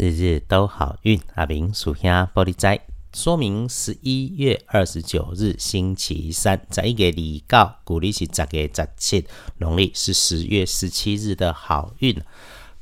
日日都好运。阿明属下玻璃斋，说明十一月二十九日星期三，在一个礼告，鼓励是十月十七，农历是十月十七日的好运。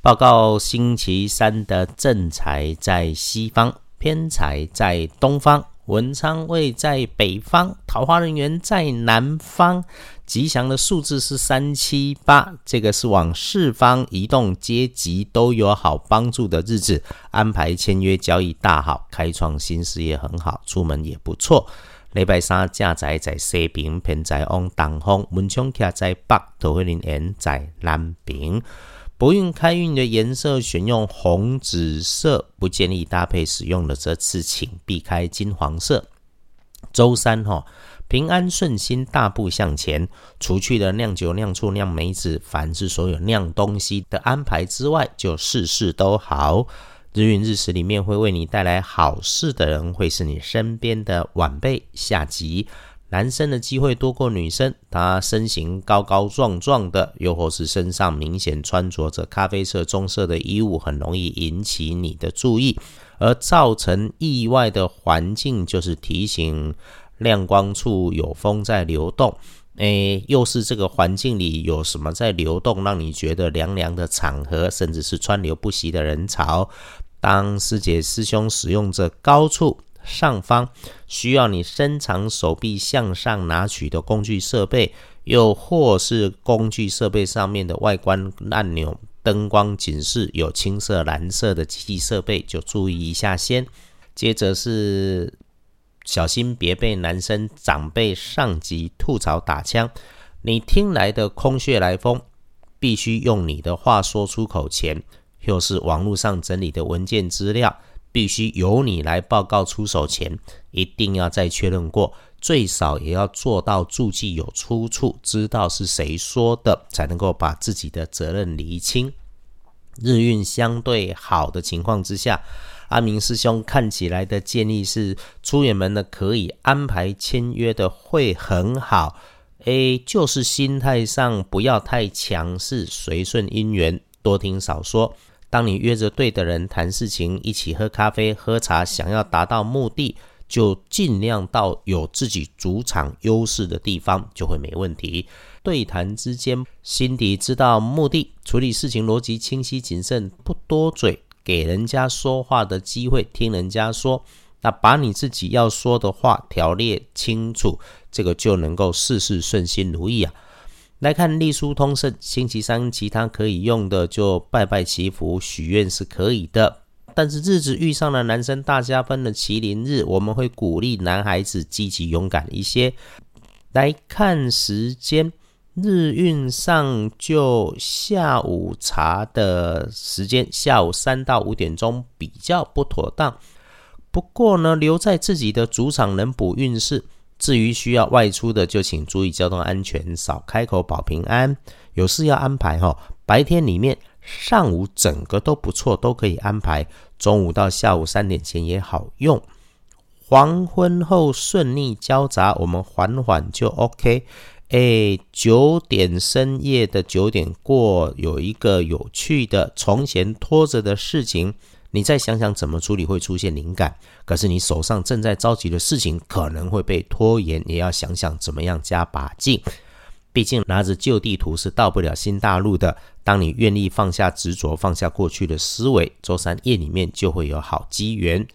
报告星期三的正财在西方，偏财在东方。文昌位在北方，桃花人员在南方，吉祥的数字是三七八，这个是往四方移动，阶级都有好帮助的日子，安排签约交易大好，开创新事业很好，出门也不错。礼拜三驾宅在西边，偏在往东方，文昌卡在北，桃花人缘在南边。不运开运的颜色选用红、紫色，不建议搭配使用的，则次请避开金黄色。周三哈，平安顺心，大步向前。除去了酿酒、酿醋、酿梅子，凡是所有酿东西的安排之外，就事事都好。日运日时里面会为你带来好事的人，会是你身边的晚辈、下级。男生的机会多过女生，他身形高高壮壮的，又或是身上明显穿着着咖啡色、棕色的衣物，很容易引起你的注意，而造成意外的环境就是提醒亮光处有风在流动，诶，又是这个环境里有什么在流动，让你觉得凉凉的场合，甚至是川流不息的人潮。当师姐师兄使用着高处。上方需要你伸长手臂向上拿取的工具设备，又或是工具设备上面的外观按钮、灯光警示有青色、蓝色的机器设备，就注意一下先。接着是小心别被男生长辈、上级吐槽打枪。你听来的空穴来风，必须用你的话说出口前，又是网络上整理的文件资料。必须由你来报告出手前，一定要再确认过，最少也要做到注记有出处，知道是谁说的，才能够把自己的责任厘清。日运相对好的情况之下，阿明师兄看起来的建议是，出远门的可以安排签约的会很好。A 就是心态上不要太强势，随顺姻缘，多听少说。当你约着对的人谈事情，一起喝咖啡、喝茶，想要达到目的，就尽量到有自己主场优势的地方，就会没问题。对谈之间，心底知道目的，处理事情逻辑清晰谨慎，不多嘴，给人家说话的机会，听人家说，那把你自己要说的话条列清楚，这个就能够事事顺心如意啊。来看隶书通胜，星期三其他可以用的就拜拜祈福许愿是可以的，但是日子遇上了男生大加分的麒麟日，我们会鼓励男孩子积极勇敢一些。来看时间，日运上就下午茶的时间，下午三到五点钟比较不妥当。不过呢，留在自己的主场能补运势。至于需要外出的，就请注意交通安全，少开口保平安。有事要安排哈，白天里面上午整个都不错，都可以安排。中午到下午三点前也好用。黄昏后顺利交杂，我们缓缓就 OK。哎，九点深夜的九点过，有一个有趣的从前拖着的事情。你再想想怎么处理会出现灵感，可是你手上正在着急的事情可能会被拖延，也要想想怎么样加把劲。毕竟拿着旧地图是到不了新大陆的。当你愿意放下执着，放下过去的思维，周三夜里面就会有好机缘。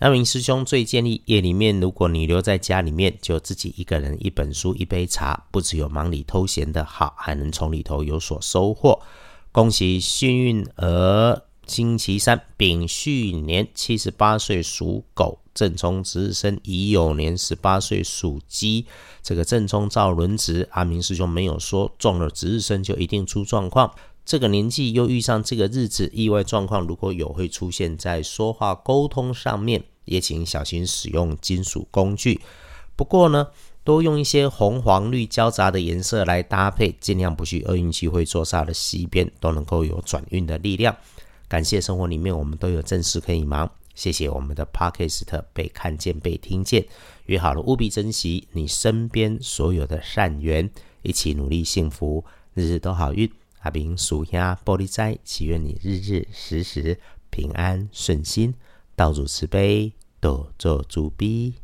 阿明师兄最建议夜里面，如果你留在家里面，就自己一个人一本书一杯茶，不只有忙里偷闲的好，还能从里头有所收获。恭喜幸运儿。星期三，丙戌年七十八岁属狗，正冲值日生乙酉年十八岁属鸡。这个正冲照轮值，阿明师兄没有说中了值日生就一定出状况。这个年纪又遇上这个日子，意外状况如果有会出现在说话沟通上面，也请小心使用金属工具。不过呢，多用一些红黄绿交杂的颜色来搭配，尽量不去厄运气会坐煞的西边，都能够有转运的力量。感谢生活里面我们都有正事可以忙，谢谢我们的 Podcast 被看见被听见，约好了务必珍惜你身边所有的善缘，一起努力幸福，日日都好运。阿明属下玻璃斋，祈愿你日日时时平安顺心，道主慈悲，多做主逼。